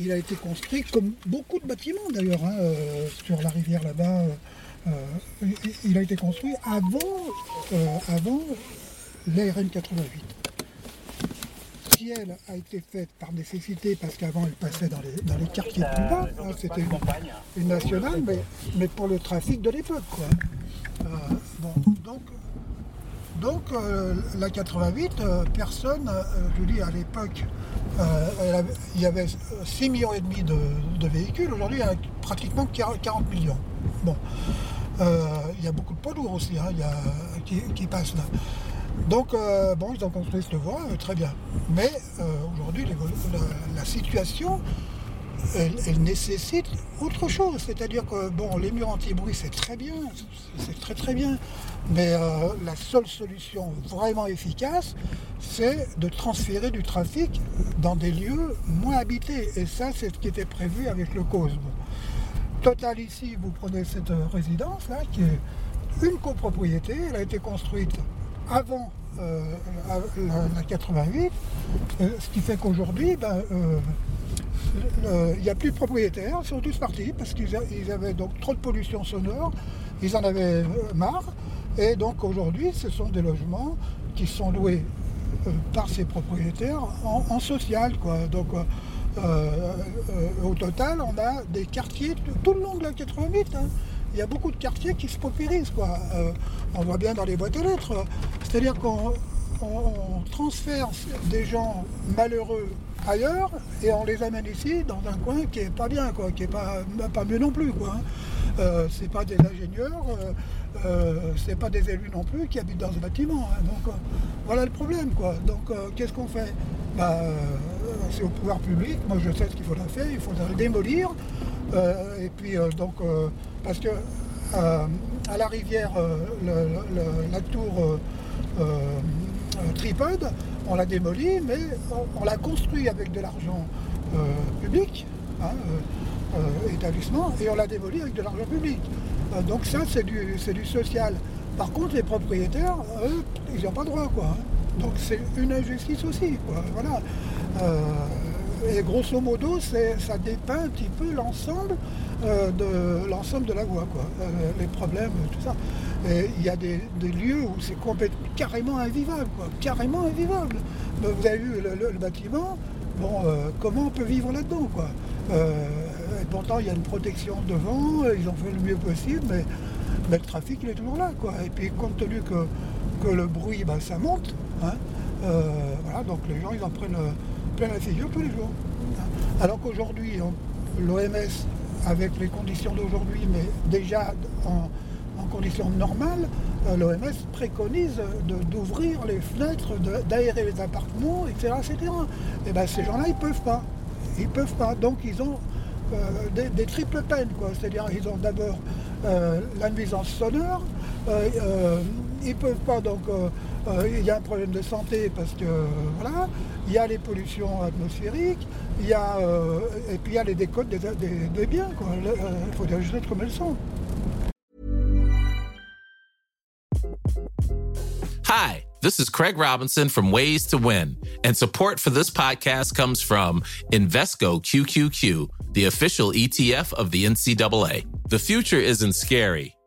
Il a été construit comme beaucoup de bâtiments d'ailleurs hein, euh, sur la rivière là-bas. euh, euh, il a été construit avant, euh, avant l'ARN 88. Si elle a été faite par nécessité, parce qu'avant elle passait dans les, dans les quartiers plus bas, hein, c'était une, une nationale, mais, mais pour le trafic de l'époque. quoi. Bon, donc, donc euh, la 88, euh, personne, euh, je dis à l'époque, euh, il y avait 6 millions et demi de, véhicules, aujourd'hui il y a pratiquement 40 millions. Bon, il y a beaucoup de poids lourds aussi hein, y a- qui, passent là. Donc bon, ils ont construit cette voie, très bien. Mais aujourd'hui, la situation, elle, elle nécessite autre chose. C'est-à-dire que bon, les murs anti-bruit, c'est très bien, c'est très très bien. Mais euh, la seule solution vraiment efficace, c'est de transférer du trafic dans des lieux moins habités. Et ça, c'est ce qui était prévu avec le COSB. Total ici, vous prenez cette euh, résidence là, qui est une copropriété, elle a été construite avant euh, la, la- la 88, euh, ce qui fait qu'aujourd'hui, ben, il n'y a plus de propriétaires, ils sont tous partis parce qu'ils avaient donc trop de pollution sonore, ils en avaient euh, marre, et donc aujourd'hui, ce sont des logements qui sont loués euh, par ces propriétaires en, social. Quoi. Donc, euh, euh, euh, au total, on a des quartiers tout le long de la 88. hein. Il y a beaucoup de quartiers qui se paupérisent. Quoi. Euh, on voit bien dans les boîtes aux lettres. euh, C'est-à-dire qu'on on- transfère des gens malheureux ailleurs et on les amène ici dans un coin qui est pas bien, quoi, qui est pas, pas mieux non plus. Quoi, hein. Euh, c'est pas des ingénieurs, euh, euh, c'est pas des élus non plus qui habitent dans ce bâtiment. hein. Donc euh, voilà le problème. Quoi. Donc euh, qu'est-ce qu'on fait? Bah, euh, C'est au pouvoir public. Moi je sais ce qu'il faudra faire. Il faudra le démolir. Et puis donc parce que à la rivière, la tour on l'a démolie, mais on, l'a construit avec de l'argent euh, public, hein, euh, euh, établissement, et on l'a démoli avec de l'argent public. Donc ça, c'est du, du social. Par contre, les propriétaires, eux, ils n'ont pas droit, quoi. hein. Donc c'est une injustice aussi. Et grosso modo, ça dépeint un petit peu l'ensemble euh, de de la voie, quoi. Euh, les problèmes, tout ça. Il y a des, lieux où c'est complètement carrément invivable, quoi. Carrément invivable. Vous avez vu le, bâtiment, bon, euh, comment on peut vivre là-dedans, et pourtant, il y a une protection devant, ils ont fait le mieux possible, mais, le trafic, il est toujours là, quoi. Et puis, compte tenu que, que le bruit, ben, ça monte, hein, voilà, donc les gens, ils en prennent plein la figure tous les jours. hein. Alors qu'aujourd'hui, l'OMS, avec les conditions d'aujourd'hui, mais déjà en, conditions normales, euh, l'OMS préconise d'ouvrir les fenêtres, d'aérer les appartements, etc. etc. Et ben ces gens-là, ils ne peuvent pas. Ils peuvent pas. Donc ils ont euh, des, triples peines. C'est-à-dire ils ont d'abord euh, la nuisance sonore, ils peuvent pas donc euh, euh, il y a un problème de santé parce que voilà, il y a les pollutions atmosphériques, il y a euh, et puis il y a les décotes des, des- des biens. Il faut les jeter comme elles sont. Hi, this is Craig Robinson from Ways to Win, and support for this podcast comes from Invesco QQQ, the official ETF of the NCAA. The future isn't scary.